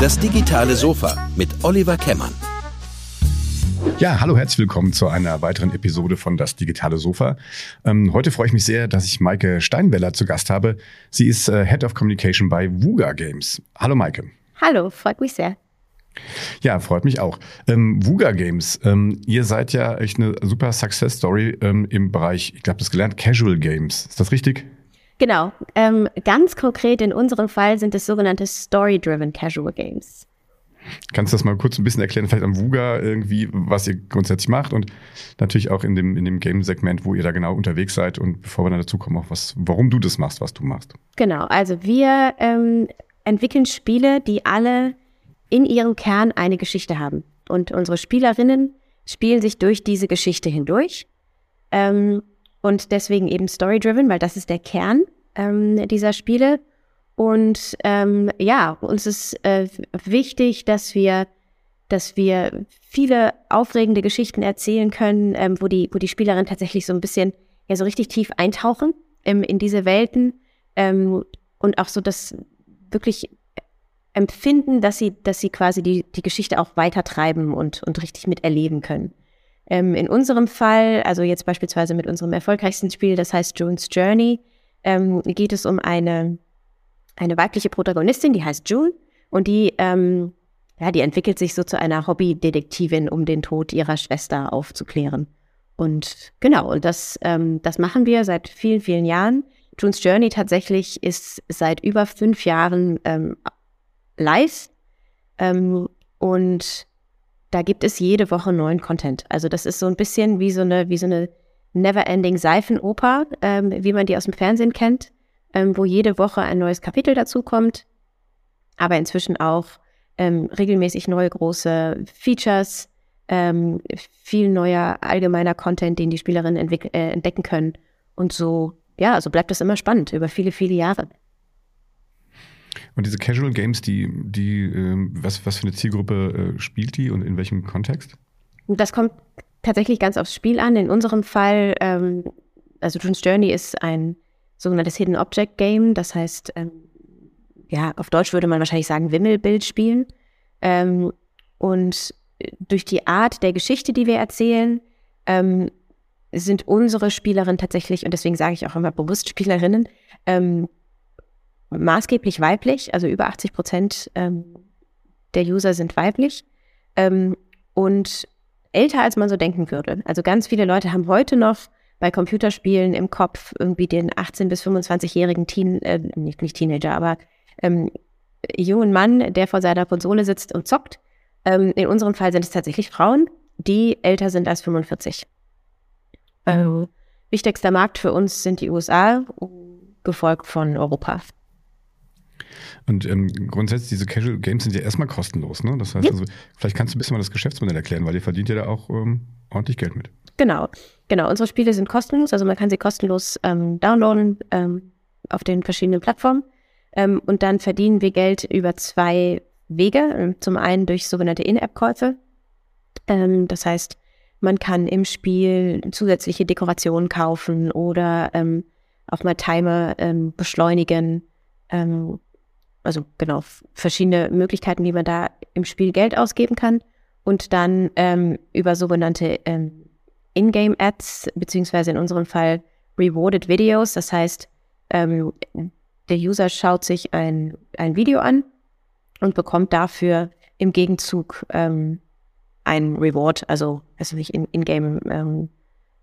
Das digitale Sofa mit Oliver Kemmern. Ja, hallo, herzlich willkommen zu einer weiteren Episode von Das digitale Sofa. Ähm, heute freue ich mich sehr, dass ich Maike Steinweller zu Gast habe. Sie ist äh, Head of Communication bei Vuga Games. Hallo Maike. Hallo, freut mich sehr. Ja, freut mich auch. Ähm, Vuga Games, ähm, ihr seid ja echt eine super Success Story ähm, im Bereich, ich glaube, das gelernt, Casual Games. Ist das richtig? Genau. Ähm, ganz konkret in unserem Fall sind es sogenannte Story-Driven Casual Games. Kannst du das mal kurz ein bisschen erklären, vielleicht am Vuga irgendwie, was ihr grundsätzlich macht und natürlich auch in dem, in dem Game-Segment, wo ihr da genau unterwegs seid und bevor wir dann dazu kommen, auch was, warum du das machst, was du machst. Genau, also wir ähm, entwickeln Spiele, die alle in ihrem Kern eine Geschichte haben. Und unsere Spielerinnen spielen sich durch diese Geschichte hindurch. Ähm, und deswegen eben story-driven, weil das ist der Kern ähm, dieser Spiele. Und ähm, ja, uns ist äh, wichtig, dass wir, dass wir viele aufregende Geschichten erzählen können, ähm, wo die, wo die Spielerinnen tatsächlich so ein bisschen ja so richtig tief eintauchen ähm, in diese Welten ähm, und auch so das wirklich empfinden, dass sie, dass sie quasi die, die Geschichte auch weitertreiben und, und richtig miterleben können. Ähm, in unserem Fall, also jetzt beispielsweise mit unserem erfolgreichsten Spiel, das heißt June's Journey, ähm, geht es um eine, eine weibliche Protagonistin, die heißt June und die, ähm, ja, die entwickelt sich so zu einer Hobbydetektivin, um den Tod ihrer Schwester aufzuklären. Und genau, und das, ähm, das machen wir seit vielen, vielen Jahren. June's Journey tatsächlich ist seit über fünf Jahren ähm, live ähm, und da gibt es jede Woche neuen Content. Also das ist so ein bisschen wie so eine, wie so eine Never-Ending Seifenoper, ähm, wie man die aus dem Fernsehen kennt, ähm, wo jede Woche ein neues Kapitel dazu kommt, aber inzwischen auch ähm, regelmäßig neue große Features, ähm, viel neuer allgemeiner Content, den die Spielerinnen äh, entdecken können. Und so, ja, so bleibt das immer spannend über viele, viele Jahre. Und diese Casual Games, die, die, äh, was, was für eine Zielgruppe äh, spielt die und in welchem Kontext? Das kommt tatsächlich ganz aufs Spiel an. In unserem Fall, ähm, also June's Journey ist ein sogenanntes Hidden Object Game. Das heißt, ähm, ja, auf Deutsch würde man wahrscheinlich sagen Wimmelbild spielen. Ähm, und durch die Art der Geschichte, die wir erzählen, ähm, sind unsere Spielerinnen tatsächlich, und deswegen sage ich auch immer bewusst Spielerinnen, ähm, maßgeblich weiblich, also über 80 Prozent ähm, der User sind weiblich und älter, als man so denken würde. Also ganz viele Leute haben heute noch bei Computerspielen im Kopf irgendwie den 18- bis 25-jährigen Teen, äh, nicht, nicht Teenager, aber ähm, jungen Mann, der vor seiner Konsole sitzt und zockt. Ähm, in unserem Fall sind es tatsächlich Frauen, die älter sind als 45. Ähm, wichtigster Markt für uns sind die USA, gefolgt von Europa. Und ähm, grundsätzlich, diese Casual Games sind ja erstmal kostenlos, ne? Das heißt, also, vielleicht kannst du ein bisschen mal das Geschäftsmodell erklären, weil ihr verdient ja da auch ähm, ordentlich Geld mit. Genau, genau. Unsere Spiele sind kostenlos, also man kann sie kostenlos ähm, downloaden ähm, auf den verschiedenen Plattformen. Ähm, und dann verdienen wir Geld über zwei Wege. Ähm, zum einen durch sogenannte In-App-Käufe. Das heißt, man kann im Spiel zusätzliche Dekorationen kaufen oder ähm, auch mal Timer ähm, beschleunigen. Ähm, also genau, verschiedene Möglichkeiten, wie man da im Spiel Geld ausgeben kann. Und dann ähm, über sogenannte ähm, In-Game-Ads, beziehungsweise in unserem Fall Rewarded Videos. Das heißt, ähm, der User schaut sich ein, ein Video an und bekommt dafür im Gegenzug ähm, ein Reward, also also nicht in-game ähm,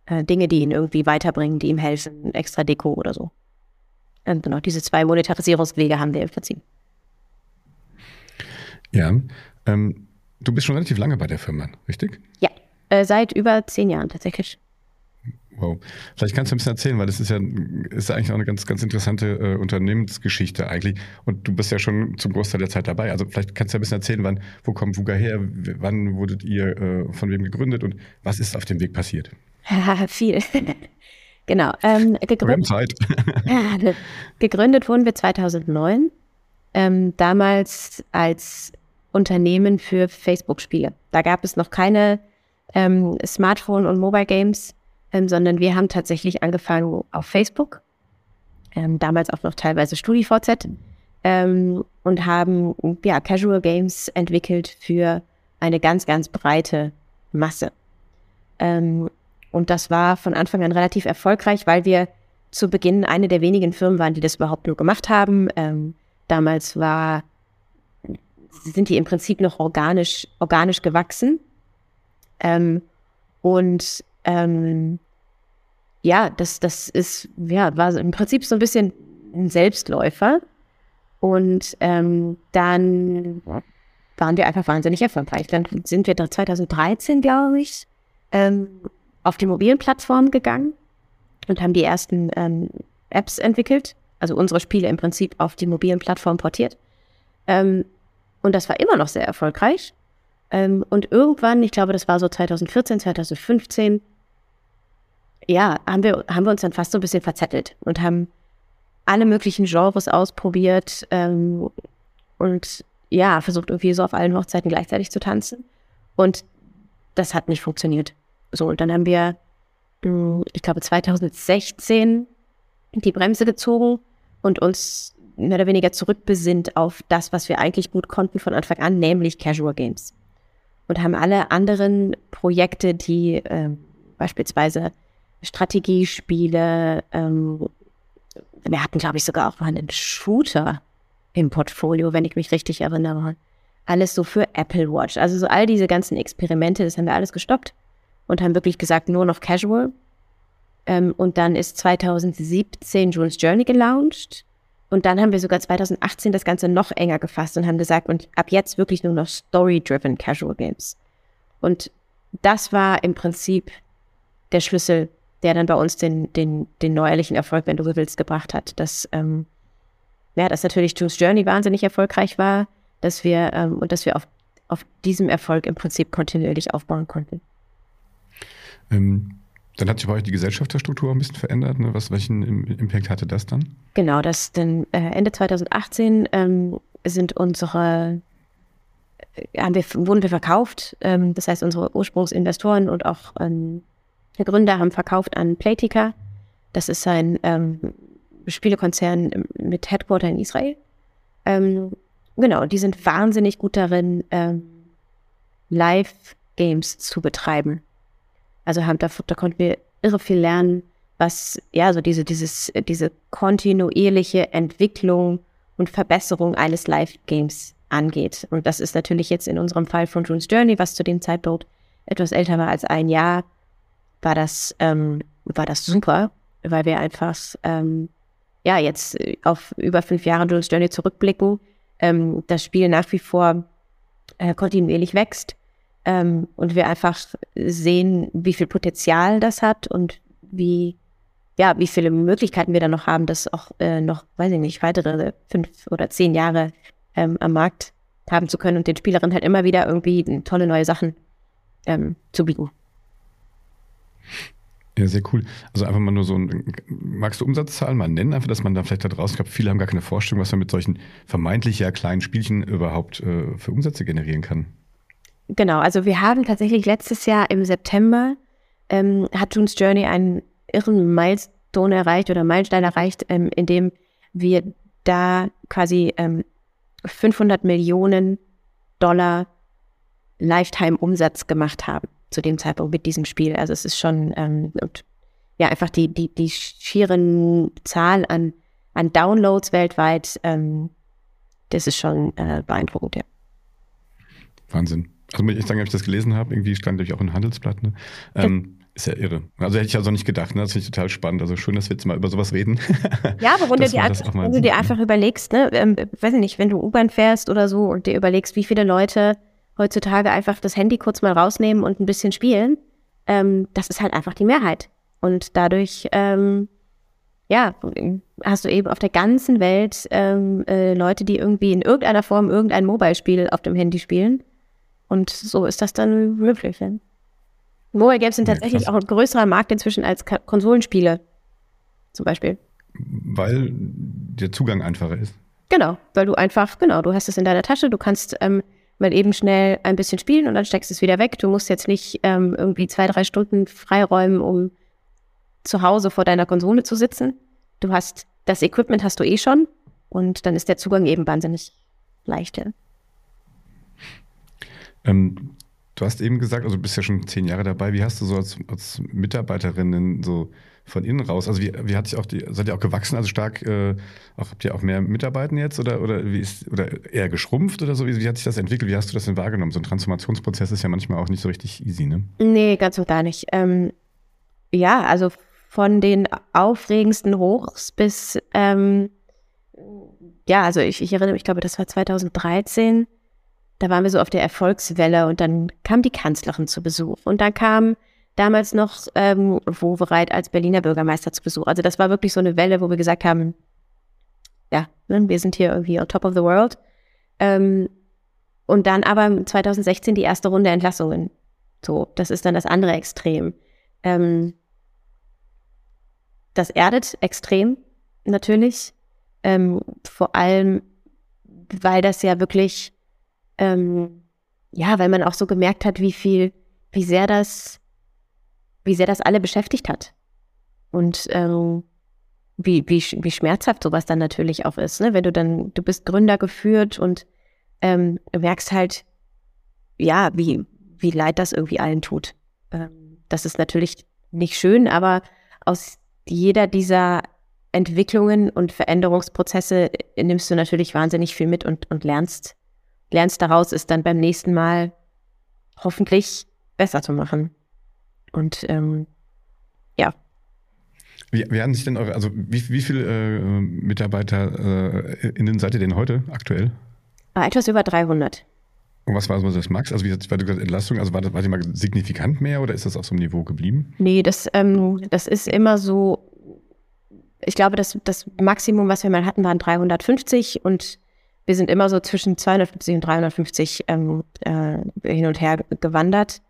äh, Dinge, die ihn irgendwie weiterbringen, die ihm helfen, extra Deko oder so. Und genau, diese zwei Monetarisierungswege haben wir im Prinzip. Ja, ähm, du bist schon relativ lange bei der Firma, richtig? Ja, äh, seit über zehn Jahren tatsächlich. Wow. Vielleicht kannst du ein bisschen erzählen, weil das ist ja, ist eigentlich auch eine ganz, ganz interessante äh, Unternehmensgeschichte eigentlich. Und du bist ja schon zum Großteil der Zeit dabei. Also vielleicht kannst du ein bisschen erzählen, wann, wo kommt Vuga her, wann wurdet ihr äh, von wem gegründet und was ist auf dem Weg passiert? Viel. genau. Ähm, gegründet, gegründet wurden wir 2009. Ähm, damals als Unternehmen für Facebook-Spiele. Da gab es noch keine ähm, Smartphone- und Mobile-Games, ähm, sondern wir haben tatsächlich angefangen auf Facebook, ähm, damals auch noch teilweise StudiVZ, ähm, und haben ja, Casual Games entwickelt für eine ganz, ganz breite Masse. Ähm, und das war von Anfang an relativ erfolgreich, weil wir zu Beginn eine der wenigen Firmen waren, die das überhaupt nur gemacht haben. Ähm, damals war, sind die im Prinzip noch organisch, organisch gewachsen. Ähm, und ähm, ja, das, das ist, ja, war im Prinzip so ein bisschen ein Selbstläufer. Und ähm, dann waren wir einfach wahnsinnig erfolgreich. Dann sind wir 2013, glaube ich, ähm, auf die mobilen Plattformen gegangen und haben die ersten ähm, Apps entwickelt, also unsere Spiele im Prinzip auf die mobilen Plattformen portiert. Ähm, und das war immer noch sehr erfolgreich. Ähm, und irgendwann, ich glaube, das war so 2014, 2015, ja, haben wir, haben wir uns dann fast so ein bisschen verzettelt und haben alle möglichen Genres ausprobiert ähm, und ja, versucht irgendwie so auf allen Hochzeiten gleichzeitig zu tanzen. Und das hat nicht funktioniert. So, und dann haben wir, hm, ich glaube, 2016 die Bremse gezogen und uns mehr oder weniger zurückbesinnt auf das, was wir eigentlich gut konnten von Anfang an, nämlich Casual Games. Und haben alle anderen Projekte, die äh, beispielsweise Strategiespiele, ähm, wir hatten, glaube ich, sogar auch mal einen Shooter im Portfolio, wenn ich mich richtig erinnere. Alles so für Apple Watch. Also so all diese ganzen Experimente, das haben wir alles gestoppt und haben wirklich gesagt, nur noch Casual. Ähm, und dann ist 2017 Jules Journey gelauncht. Und dann haben wir sogar 2018 das Ganze noch enger gefasst und haben gesagt, und ab jetzt wirklich nur noch Story-driven Casual Games. Und das war im Prinzip der Schlüssel der dann bei uns den, den, den neuerlichen Erfolg, wenn du so willst, gebracht hat. Dass, ähm, ja, dass natürlich June's Journey wahnsinnig erfolgreich war, dass wir, ähm, und dass wir auf, auf diesem Erfolg im Prinzip kontinuierlich aufbauen konnten. Ähm, dann hat sich bei euch die Gesellschafterstruktur ein bisschen verändert. Ne? Was, welchen Impact hatte das dann? Genau, das denn äh, Ende 2018 ähm, sind unsere äh, haben wir, wurden wir verkauft. Ähm, das heißt, unsere Ursprungsinvestoren und auch ähm, der Gründer haben verkauft an Playtika. Das ist ein ähm, Spielekonzern mit Headquarter in Israel. Ähm, genau, die sind wahnsinnig gut darin, ähm, Live-Games zu betreiben. Also haben, da, da konnten wir irre viel lernen, was ja so diese, dieses, diese kontinuierliche Entwicklung und Verbesserung eines Live-Games angeht. Und das ist natürlich jetzt in unserem Fall von June's Journey, was zu dem Zeitpunkt etwas älter war als ein Jahr, war das, ähm, war das super, weil wir einfach, ähm, ja, jetzt auf über fünf Jahre Jules Journey zurückblicken, ähm, das Spiel nach wie vor äh, kontinuierlich wächst ähm, und wir einfach sehen, wie viel Potenzial das hat und wie, ja, wie viele Möglichkeiten wir da noch haben, das auch äh, noch, weiß ich nicht, weitere fünf oder zehn Jahre ähm, am Markt haben zu können und den Spielerinnen halt immer wieder irgendwie tolle neue Sachen ähm, zu bieten. Ja, sehr cool. Also einfach mal nur so ein, magst du Umsatzzahlen mal nennen, einfach, dass man da vielleicht da draußen, ich glaube, viele haben gar keine Vorstellung, was man mit solchen vermeintlich ja kleinen Spielchen überhaupt äh, für Umsätze generieren kann. Genau, also wir haben tatsächlich letztes Jahr im September ähm, hat June's Journey einen irren Milestone erreicht oder Meilenstein erreicht, ähm, in dem wir da quasi ähm, 500 Millionen Dollar Lifetime-Umsatz gemacht haben zu dem Zeitpunkt mit diesem Spiel. Also es ist schon ähm, und, ja einfach die, die, die schieren Zahl an, an Downloads weltweit, ähm, das ist schon äh, beeindruckend, ja. Wahnsinn. Also muss ich sagen, als ich das gelesen habe, irgendwie stand natürlich auch ein Handelsblatt, ne? Ähm, ist ja irre. Also hätte ich also nicht gedacht, ne? Das finde ich total spannend. Also schön, dass wir jetzt mal über sowas reden. Ja, aber wenn, du dir, einfach, wenn du dir einfach überlegst, ne, ähm, weiß ich nicht, wenn du U-Bahn fährst oder so und dir überlegst, wie viele Leute heutzutage einfach das Handy kurz mal rausnehmen und ein bisschen spielen, ähm, das ist halt einfach die Mehrheit. Und dadurch, ähm, ja, hast du eben auf der ganzen Welt ähm, äh, Leute, die irgendwie in irgendeiner Form irgendein Mobile-Spiel auf dem Handy spielen. Und so ist das dann möglich. Ja. Mobile Games sind tatsächlich ja, auch ein größerer Markt inzwischen als Ka Konsolenspiele, zum Beispiel. Weil der Zugang einfacher ist. Genau, weil du einfach, genau, du hast es in deiner Tasche, du kannst ähm, mal eben schnell ein bisschen spielen und dann steckst du es wieder weg. Du musst jetzt nicht ähm, irgendwie zwei, drei Stunden freiräumen, um zu Hause vor deiner Konsole zu sitzen. Du hast das Equipment hast du eh schon. Und dann ist der Zugang eben wahnsinnig leichter. Ähm, du hast eben gesagt, also du bist ja schon zehn Jahre dabei. Wie hast du so als, als Mitarbeiterin so von innen raus? Also wie, wie hat sich auch die, seid ihr auch gewachsen, also stark, äh, auch, habt ihr auch mehr Mitarbeiter jetzt oder, oder wie ist, oder eher geschrumpft oder so? Wie, wie, hat sich das entwickelt? Wie hast du das denn wahrgenommen? So ein Transformationsprozess ist ja manchmal auch nicht so richtig easy, ne? Nee, ganz und gar nicht. Ähm, ja, also von den aufregendsten Hochs bis, ähm, ja, also ich, ich erinnere mich, ich glaube, das war 2013. Da waren wir so auf der Erfolgswelle und dann kam die Kanzlerin zu Besuch und dann kam damals noch ähm, Wowereit als Berliner Bürgermeister zu Besuch. Also das war wirklich so eine Welle, wo wir gesagt haben, ja, ne, wir sind hier irgendwie on top of the world. Ähm, und dann aber 2016 die erste Runde Entlassungen. So, das ist dann das andere Extrem. Ähm, das erdet extrem, natürlich. Ähm, vor allem, weil das ja wirklich, ähm, ja, weil man auch so gemerkt hat, wie viel, wie sehr das wie sehr das alle beschäftigt hat. Und ähm, wie, wie, wie schmerzhaft sowas dann natürlich auch ist, ne? Wenn du dann, du bist Gründer geführt und ähm, merkst halt, ja, wie, wie leid das irgendwie allen tut. Ähm, das ist natürlich nicht schön, aber aus jeder dieser Entwicklungen und Veränderungsprozesse nimmst du natürlich wahnsinnig viel mit und, und lernst, lernst daraus, es dann beim nächsten Mal hoffentlich besser zu machen. Und ähm, ja. Wie, wie haben sich denn eure, also wie, wie viele äh, Mitarbeiter äh, innen seid ihr denn heute aktuell? Ah, etwas über 300. Und was war so das Max? Also wie war die Entlastung? Also war das, war die mal signifikant mehr oder ist das auf so einem Niveau geblieben? Nee, das, ähm, das ist immer so, ich glaube, das, das Maximum, was wir mal hatten, waren 350 und wir sind immer so zwischen 250 und 350 ähm, äh, hin und her gewandert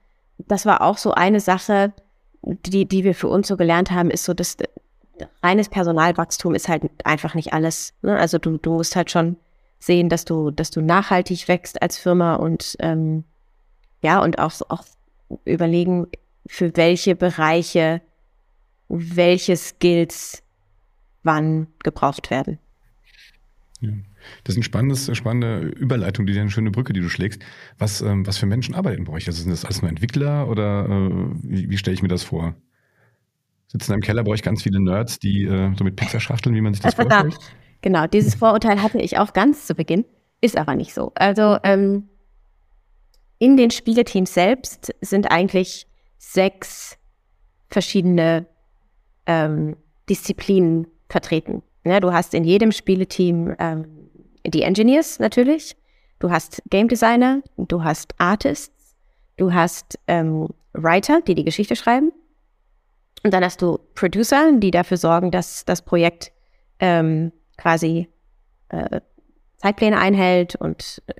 das war auch so eine Sache, die, die wir für uns so gelernt haben, ist so, dass reines Personalwachstum ist halt einfach nicht alles. Ne? Also du, du musst halt schon sehen, dass du, dass du nachhaltig wächst als Firma und ähm, ja, und auch, auch überlegen, für welche Bereiche welche Skills wann gebraucht werden. Ja. Das ist eine spannende Überleitung, die eine schöne Brücke, die du schlägst. Was, ähm, was für Menschen arbeiten bei euch? Also sind das alles nur Entwickler oder äh, wie, wie stelle ich mir das vor? Sitzen im Keller bei euch ganz viele Nerds, die äh, so mit Pizzaschachteln, wie man sich das also vorstellt? Da, genau, dieses Vorurteil hatte ich auch ganz zu Beginn, ist aber nicht so. Also ähm, in den Spieleteams selbst sind eigentlich sechs verschiedene ähm, Disziplinen vertreten. Ja, du hast in jedem Spieleteam ähm, die Engineers natürlich, du hast Game Designer, du hast Artists, du hast ähm, Writer, die die Geschichte schreiben. Und dann hast du Producer, die dafür sorgen, dass das Projekt ähm, quasi äh, Zeitpläne einhält und äh,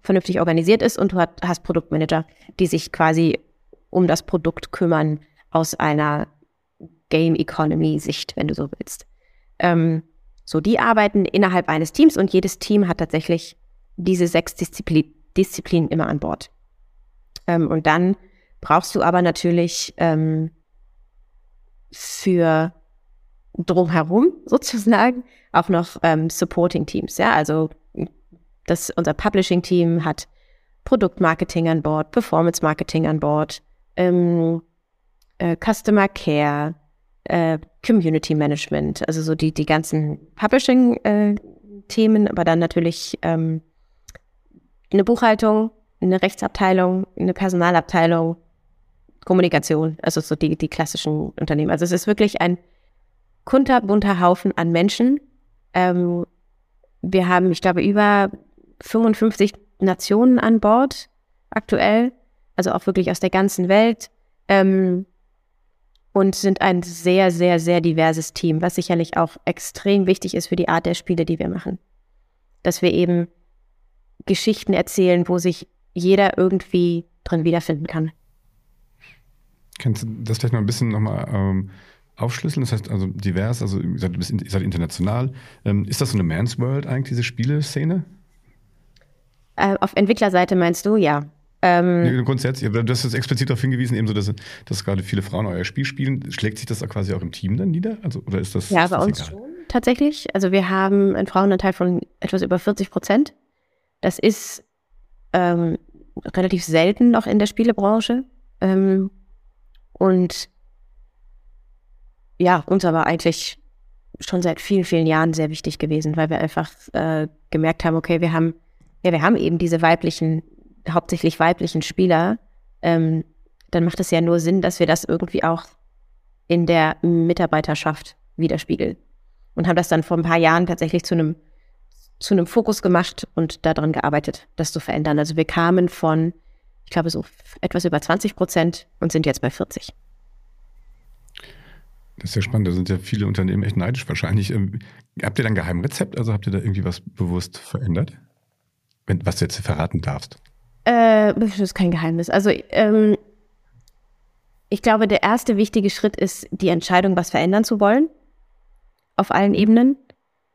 vernünftig organisiert ist. Und du hast Produktmanager, die sich quasi um das Produkt kümmern aus einer Game Economy Sicht, wenn du so willst. Ähm, so, die arbeiten innerhalb eines Teams und jedes Team hat tatsächlich diese sechs Disziplin Disziplinen immer an Bord. Ähm, und dann brauchst du aber natürlich ähm, für drumherum sozusagen auch noch ähm, Supporting Teams. Ja, also das, unser Publishing Team hat Produktmarketing an Bord, Performance Marketing an Bord, ähm, äh, Customer Care, äh, Community Management, also so die, die ganzen Publishing-Themen, äh, aber dann natürlich ähm, eine Buchhaltung, eine Rechtsabteilung, eine Personalabteilung, Kommunikation, also so die, die klassischen Unternehmen. Also es ist wirklich ein kunterbunter Haufen an Menschen. Ähm, wir haben, ich glaube, über 55 Nationen an Bord aktuell, also auch wirklich aus der ganzen Welt. Ähm, und sind ein sehr, sehr, sehr diverses Team, was sicherlich auch extrem wichtig ist für die Art der Spiele, die wir machen. Dass wir eben Geschichten erzählen, wo sich jeder irgendwie drin wiederfinden kann. Kannst du das vielleicht noch ein bisschen nochmal ähm, aufschlüsseln? Das heißt also divers, also ihr seid, ihr seid international. Ähm, ist das so eine Man's World eigentlich, diese Spieleszene? Äh, auf Entwicklerseite meinst du, ja. Ähm, Grundsätzlich, du hast jetzt explizit darauf hingewiesen, eben so, dass, dass gerade viele Frauen euer Spiel spielen. Schlägt sich das quasi auch im Team dann nieder? Also, oder ist das, ja, ist bei das uns egal? schon tatsächlich. Also wir haben einen Frauenanteil von etwas über 40 Prozent. Das ist ähm, relativ selten noch in der Spielebranche. Ähm, und ja, uns aber eigentlich schon seit vielen, vielen Jahren sehr wichtig gewesen, weil wir einfach äh, gemerkt haben, okay, wir haben, ja, wir haben eben diese weiblichen, hauptsächlich weiblichen Spieler. Ähm, dann macht es ja nur Sinn, dass wir das irgendwie auch in der Mitarbeiterschaft widerspiegeln. Und haben das dann vor ein paar Jahren tatsächlich zu einem zu einem Fokus gemacht und daran gearbeitet, das zu verändern. Also wir kamen von, ich glaube, so etwas über 20 Prozent und sind jetzt bei 40. Das ist ja spannend, da sind ja viele Unternehmen echt neidisch wahrscheinlich. Ähm, habt ihr dann ein Geheimrezept? Also habt ihr da irgendwie was bewusst verändert? Wenn, was du jetzt verraten darfst. Äh, das ist kein Geheimnis. Also ähm, ich glaube, der erste wichtige Schritt ist die Entscheidung, was verändern zu wollen. Auf allen Ebenen.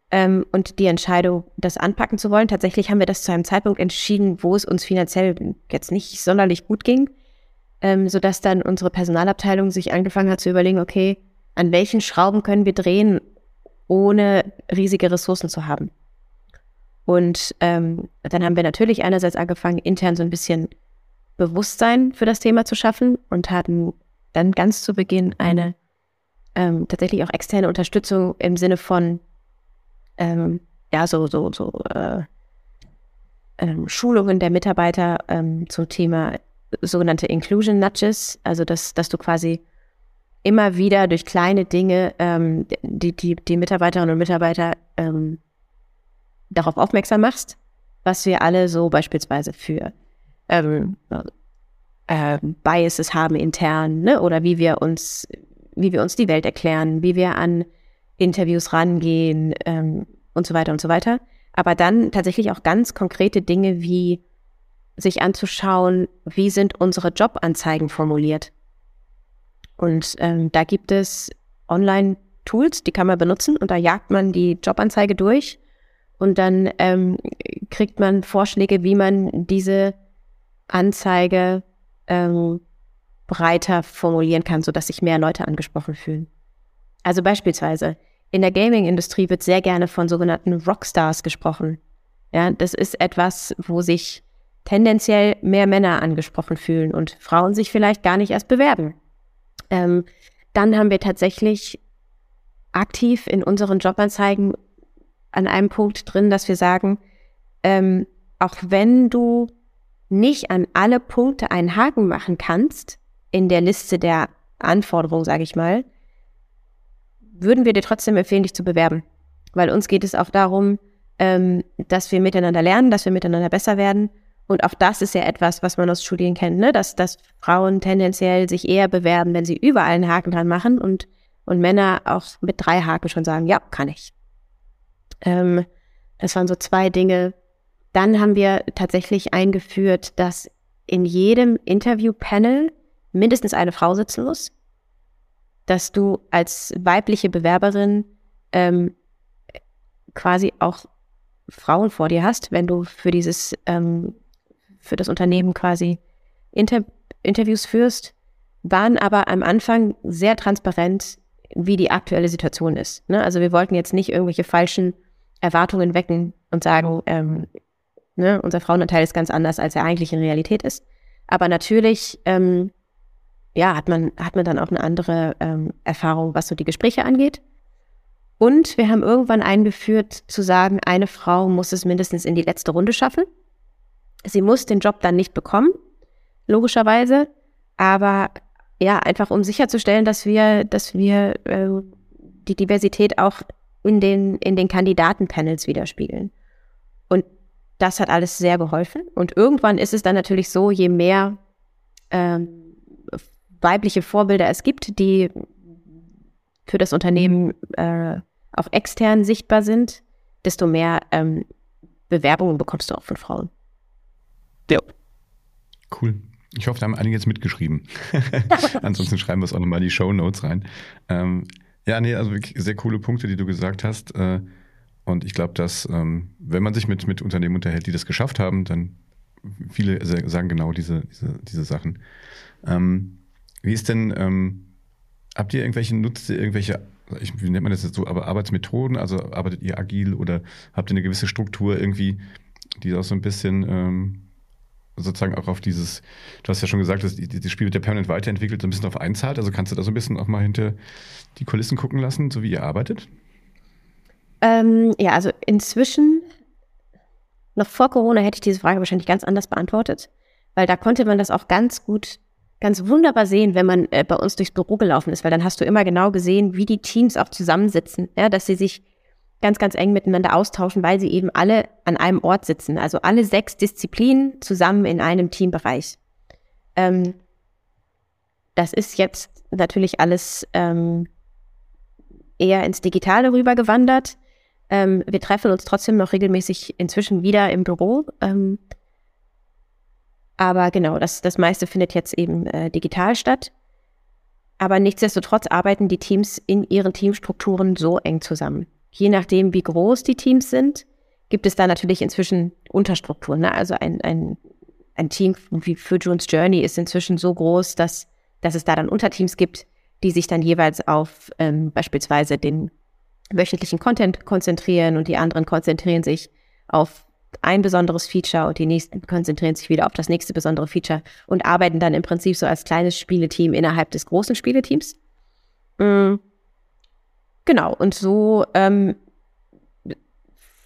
Ähm, und die Entscheidung, das anpacken zu wollen. Tatsächlich haben wir das zu einem Zeitpunkt entschieden, wo es uns finanziell jetzt nicht sonderlich gut ging. Ähm, sodass dann unsere Personalabteilung sich angefangen hat zu überlegen, okay, an welchen Schrauben können wir drehen, ohne riesige Ressourcen zu haben. Und ähm, dann haben wir natürlich einerseits angefangen, intern so ein bisschen Bewusstsein für das Thema zu schaffen und hatten dann ganz zu Beginn eine ähm, tatsächlich auch externe Unterstützung im Sinne von ähm, ja so so so äh, ähm, Schulungen der Mitarbeiter ähm, zum Thema sogenannte Inclusion Nudges, also dass dass du quasi immer wieder durch kleine Dinge ähm, die, die, die Mitarbeiterinnen und Mitarbeiter ähm, darauf aufmerksam machst, was wir alle so beispielsweise für ähm, äh, Biases haben intern, ne? oder wie wir uns, wie wir uns die Welt erklären, wie wir an Interviews rangehen ähm, und so weiter und so weiter. Aber dann tatsächlich auch ganz konkrete Dinge wie sich anzuschauen, wie sind unsere Jobanzeigen formuliert. Und ähm, da gibt es Online-Tools, die kann man benutzen und da jagt man die Jobanzeige durch und dann ähm, kriegt man Vorschläge, wie man diese Anzeige ähm, breiter formulieren kann, sodass sich mehr Leute angesprochen fühlen. Also beispielsweise in der Gaming-Industrie wird sehr gerne von sogenannten Rockstars gesprochen. Ja, das ist etwas, wo sich tendenziell mehr Männer angesprochen fühlen und Frauen sich vielleicht gar nicht erst bewerben. Ähm, dann haben wir tatsächlich aktiv in unseren Jobanzeigen an einem Punkt drin, dass wir sagen, ähm, auch wenn du nicht an alle Punkte einen Haken machen kannst in der Liste der Anforderungen, sage ich mal, würden wir dir trotzdem empfehlen, dich zu bewerben. Weil uns geht es auch darum, ähm, dass wir miteinander lernen, dass wir miteinander besser werden und auch das ist ja etwas, was man aus Studien kennt, ne? dass, dass Frauen tendenziell sich eher bewerben, wenn sie überall einen Haken dran machen und, und Männer auch mit drei Haken schon sagen, ja, kann ich. Ähm, das waren so zwei Dinge. Dann haben wir tatsächlich eingeführt, dass in jedem Interviewpanel mindestens eine Frau sitzen muss, dass du als weibliche Bewerberin ähm, quasi auch Frauen vor dir hast, wenn du für dieses ähm, für das Unternehmen quasi Inter Interviews führst, waren aber am Anfang sehr transparent, wie die aktuelle Situation ist. Ne? Also wir wollten jetzt nicht irgendwelche falschen Erwartungen wecken und sagen, ähm, ne, unser Frauenanteil ist ganz anders, als er eigentlich in Realität ist. Aber natürlich, ähm, ja, hat man, hat man dann auch eine andere ähm, Erfahrung, was so die Gespräche angeht. Und wir haben irgendwann eingeführt, zu sagen, eine Frau muss es mindestens in die letzte Runde schaffen. Sie muss den Job dann nicht bekommen, logischerweise, aber ja, einfach um sicherzustellen, dass wir, dass wir äh, die Diversität auch in den, in den Kandidatenpanels widerspiegeln. Und das hat alles sehr geholfen. Und irgendwann ist es dann natürlich so, je mehr ähm, weibliche Vorbilder es gibt, die für das Unternehmen äh, auch extern sichtbar sind, desto mehr ähm, Bewerbungen bekommst du auch von Frauen. Ja. Cool. Ich hoffe, da haben einige jetzt mitgeschrieben. Ansonsten schreiben wir es auch nochmal in die Show Notes rein. Ähm, ja, nee, also sehr coole Punkte, die du gesagt hast. Äh, und ich glaube, dass, ähm, wenn man sich mit, mit Unternehmen unterhält, die das geschafft haben, dann viele sagen genau diese, diese, diese Sachen. Ähm, wie ist denn, ähm, habt ihr irgendwelche, nutzt ihr irgendwelche wie nennt man das jetzt so, aber Arbeitsmethoden? Also arbeitet ihr agil oder habt ihr eine gewisse Struktur irgendwie, die auch so ein bisschen sozusagen auch auf dieses, du hast ja schon gesagt, dass dieses Spiel wird ja permanent weiterentwickelt, so ein bisschen auf einzahlt. Also kannst du da so ein bisschen auch mal hinter die Kulissen gucken lassen, so wie ihr arbeitet? Ähm, ja, also inzwischen, noch vor Corona hätte ich diese Frage wahrscheinlich ganz anders beantwortet, weil da konnte man das auch ganz gut, ganz wunderbar sehen, wenn man äh, bei uns durchs Büro gelaufen ist, weil dann hast du immer genau gesehen, wie die Teams auch zusammensitzen, ja, dass sie sich ganz, ganz eng miteinander austauschen, weil sie eben alle an einem Ort sitzen. Also alle sechs Disziplinen zusammen in einem Teambereich. Ähm, das ist jetzt natürlich alles ähm, eher ins Digitale rübergewandert. Ähm, wir treffen uns trotzdem noch regelmäßig inzwischen wieder im Büro. Ähm, aber genau, das, das meiste findet jetzt eben äh, digital statt. Aber nichtsdestotrotz arbeiten die Teams in ihren Teamstrukturen so eng zusammen. Je nachdem, wie groß die Teams sind, gibt es da natürlich inzwischen Unterstrukturen. Ne? Also ein, ein, ein Team wie für June's Journey ist inzwischen so groß, dass, dass es da dann Unterteams gibt, die sich dann jeweils auf ähm, beispielsweise den wöchentlichen Content konzentrieren und die anderen konzentrieren sich auf ein besonderes Feature und die nächsten konzentrieren sich wieder auf das nächste besondere Feature und arbeiten dann im Prinzip so als kleines Spieleteam innerhalb des großen Spieleteams. Mhm. Genau, und so ähm,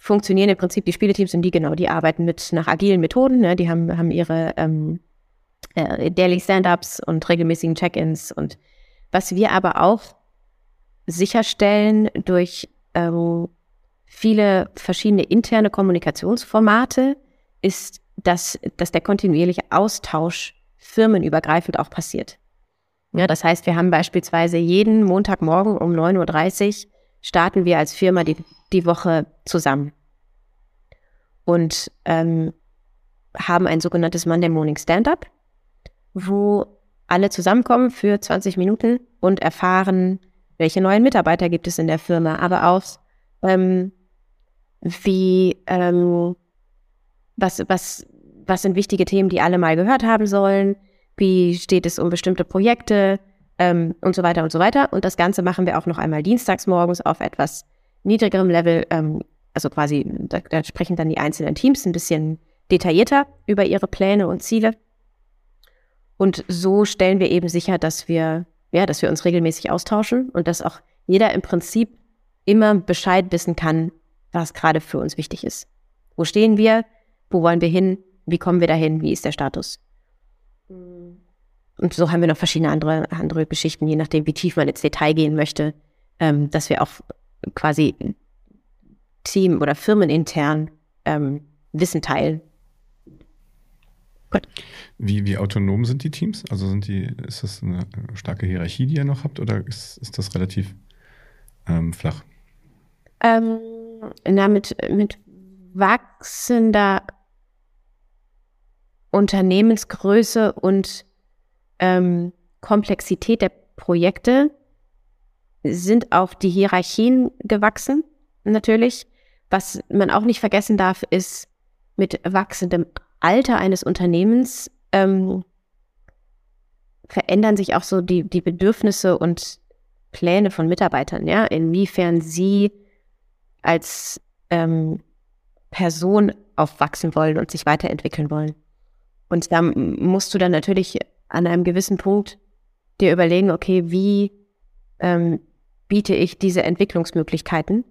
funktionieren im Prinzip die Spieleteams und die genau, die arbeiten mit nach agilen Methoden, ne? die haben, haben ihre ähm, äh, Daily Stand-ups und regelmäßigen Check-ins und was wir aber auch sicherstellen durch ähm, viele verschiedene interne Kommunikationsformate, ist, dass, dass der kontinuierliche Austausch firmenübergreifend auch passiert. Ja, das heißt, wir haben beispielsweise jeden Montagmorgen um 9.30 Uhr starten wir als Firma die, die Woche zusammen. Und ähm, haben ein sogenanntes Monday Morning Stand-up, wo alle zusammenkommen für 20 Minuten und erfahren, welche neuen Mitarbeiter gibt es in der Firma, aber auch ähm, wie ähm, was, was, was sind wichtige Themen, die alle mal gehört haben sollen, wie steht es um bestimmte Projekte ähm, und so weiter und so weiter. Und das Ganze machen wir auch noch einmal dienstags morgens auf etwas niedrigerem Level. Ähm, also quasi, da, da sprechen dann die einzelnen Teams ein bisschen detaillierter über ihre Pläne und Ziele. Und so stellen wir eben sicher, dass wir, ja, dass wir uns regelmäßig austauschen und dass auch jeder im Prinzip immer Bescheid wissen kann, was gerade für uns wichtig ist. Wo stehen wir? Wo wollen wir hin? Wie kommen wir dahin? Wie ist der Status? Und so haben wir noch verschiedene andere, andere Geschichten, je nachdem, wie tief man ins Detail gehen möchte, ähm, dass wir auch quasi Team- oder firmenintern ähm, Wissen teilen. Gut. Wie, wie autonom sind die Teams? Also sind die, ist das eine starke Hierarchie, die ihr noch habt, oder ist, ist das relativ ähm, flach? Ähm, na, mit, mit wachsender Unternehmensgröße und ähm, Komplexität der Projekte sind auch die Hierarchien gewachsen, natürlich. Was man auch nicht vergessen darf, ist, mit wachsendem Alter eines Unternehmens ähm, verändern sich auch so die, die Bedürfnisse und Pläne von Mitarbeitern, ja, inwiefern sie als ähm, Person aufwachsen wollen und sich weiterentwickeln wollen. Und da musst du dann natürlich an einem gewissen Punkt dir überlegen, okay, wie ähm, biete ich diese Entwicklungsmöglichkeiten,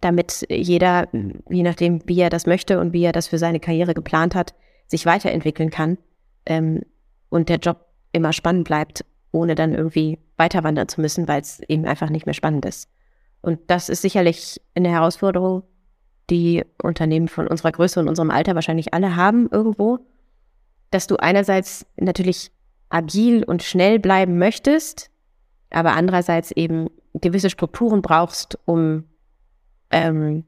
damit jeder, je nachdem, wie er das möchte und wie er das für seine Karriere geplant hat, sich weiterentwickeln kann ähm, und der Job immer spannend bleibt, ohne dann irgendwie weiter wandern zu müssen, weil es eben einfach nicht mehr spannend ist. Und das ist sicherlich eine Herausforderung, die Unternehmen von unserer Größe und unserem Alter wahrscheinlich alle haben irgendwo dass du einerseits natürlich agil und schnell bleiben möchtest, aber andererseits eben gewisse Strukturen brauchst, um ähm,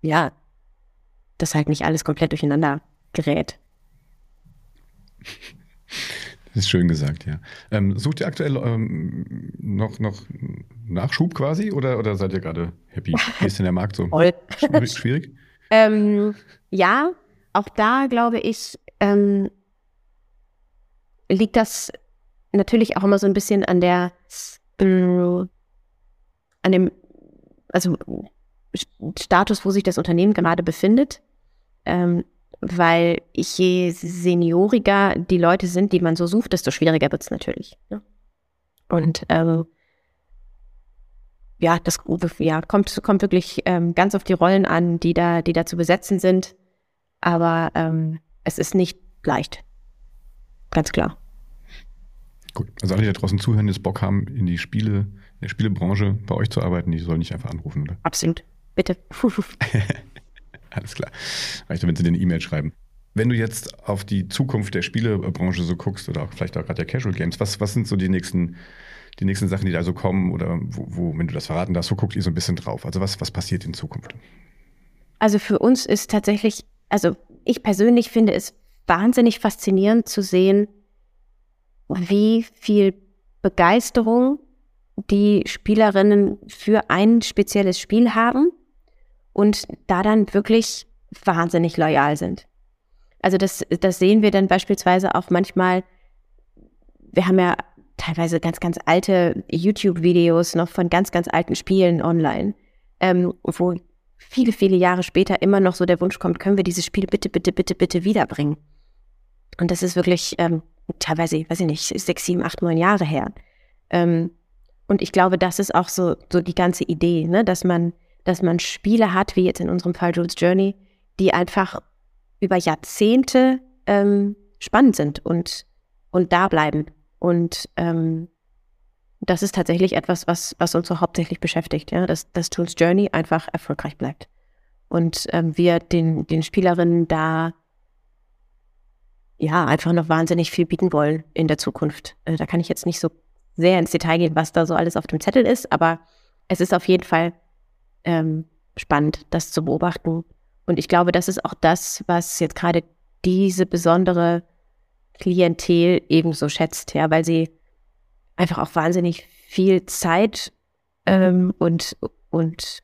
ja, dass halt nicht alles komplett durcheinander gerät. Das ist schön gesagt, ja. Ähm, sucht ihr aktuell ähm, noch, noch Nachschub quasi oder, oder seid ihr gerade happy? Wie ist denn der Markt so? Voll. Schwierig? ähm, ja, auch da glaube ich, ähm, liegt das natürlich auch immer so ein bisschen an der an dem, also Status, wo sich das Unternehmen gerade befindet. Ähm, weil je senioriger die Leute sind, die man so sucht, desto schwieriger wird es natürlich. Ne? Und ähm, ja, das ja, kommt, kommt wirklich ähm, ganz auf die Rollen an, die da, die da zu besetzen sind. Aber ähm, es ist nicht leicht. Ganz klar. Gut, also alle, die da draußen zuhören, die jetzt Bock haben, in die Spiele, in der Spielebranche bei euch zu arbeiten, die sollen nicht einfach anrufen, oder? Absolut. Bitte. Alles klar. Reicht, wenn Sie dir eine E-Mail schreiben. Wenn du jetzt auf die Zukunft der Spielebranche so guckst oder auch vielleicht auch gerade der Casual Games, was, was sind so die nächsten, die nächsten Sachen, die da so kommen oder wo, wo, wenn du das verraten darfst, wo guckt ihr so ein bisschen drauf? Also was, was passiert in Zukunft? Also für uns ist tatsächlich, also ich persönlich finde es wahnsinnig faszinierend zu sehen, wie viel Begeisterung die Spielerinnen für ein spezielles Spiel haben und da dann wirklich wahnsinnig loyal sind. Also das, das sehen wir dann beispielsweise auch manchmal, wir haben ja teilweise ganz, ganz alte YouTube-Videos noch von ganz, ganz alten Spielen online, ähm, wo viele, viele Jahre später immer noch so der Wunsch kommt, können wir dieses Spiel bitte, bitte, bitte, bitte wiederbringen. Und das ist wirklich ähm, teilweise, weiß ich nicht, sechs, sieben, acht, neun Jahre her. Ähm, und ich glaube, das ist auch so, so die ganze Idee, ne? dass man dass man Spiele hat, wie jetzt in unserem Fall Jules Journey, die einfach über Jahrzehnte ähm, spannend sind und, und da bleiben. Und ähm, das ist tatsächlich etwas, was, was uns so hauptsächlich beschäftigt, ja, dass, dass Jules Journey einfach erfolgreich bleibt. Und ähm, wir den, den Spielerinnen da ja einfach noch wahnsinnig viel bieten wollen in der Zukunft. Äh, da kann ich jetzt nicht so sehr ins Detail gehen, was da so alles auf dem Zettel ist, aber es ist auf jeden Fall ähm, spannend, das zu beobachten. Und ich glaube, das ist auch das, was jetzt gerade diese besondere Klientel ebenso schätzt, ja, weil sie einfach auch wahnsinnig viel Zeit ähm, und, und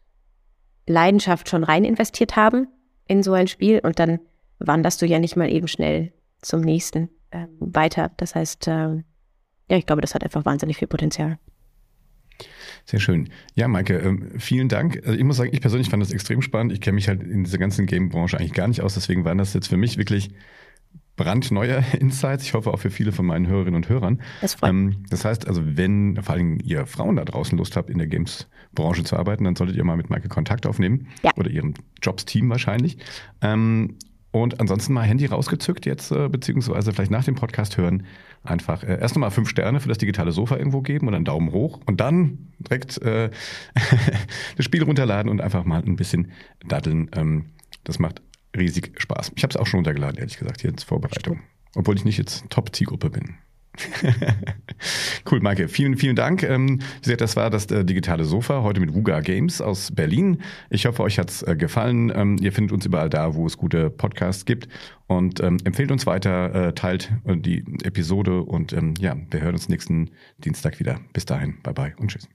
Leidenschaft schon rein investiert haben in so ein Spiel und dann wanderst du ja nicht mal eben schnell zum nächsten ähm, weiter. Das heißt, ähm, ja, ich glaube, das hat einfach wahnsinnig viel Potenzial. Sehr schön. Ja, Maike, ähm, vielen Dank. Also ich muss sagen, ich persönlich fand das extrem spannend. Ich kenne mich halt in dieser ganzen Game-Branche eigentlich gar nicht aus, deswegen waren das jetzt für mich wirklich brandneue Insights. Ich hoffe auch für viele von meinen Hörerinnen und Hörern. Das, freut. Ähm, das heißt, also wenn vor allem ihr Frauen da draußen Lust habt, in der Games-Branche zu arbeiten, dann solltet ihr mal mit Maike Kontakt aufnehmen. Ja. Oder ihrem Jobs-Team wahrscheinlich. Ähm, und ansonsten mal Handy rausgezückt jetzt, äh, beziehungsweise vielleicht nach dem Podcast hören, einfach äh, erst nochmal fünf Sterne für das digitale Sofa irgendwo geben und einen Daumen hoch und dann direkt äh, das Spiel runterladen und einfach mal ein bisschen daddeln. Ähm, das macht riesig Spaß. Ich habe es auch schon runtergeladen, ehrlich gesagt, hier als Vorbereitung. Obwohl ich nicht jetzt Top-Zielgruppe bin. cool, Maike. Vielen, vielen Dank. Ähm, wie gesagt, das war das äh, digitale Sofa heute mit Wuga Games aus Berlin. Ich hoffe, euch hat's äh, gefallen. Ähm, ihr findet uns überall da, wo es gute Podcasts gibt. Und ähm, empfehlt uns weiter, äh, teilt die Episode und ja, wir hören uns nächsten Dienstag wieder. Bis dahin, bye bye und tschüss.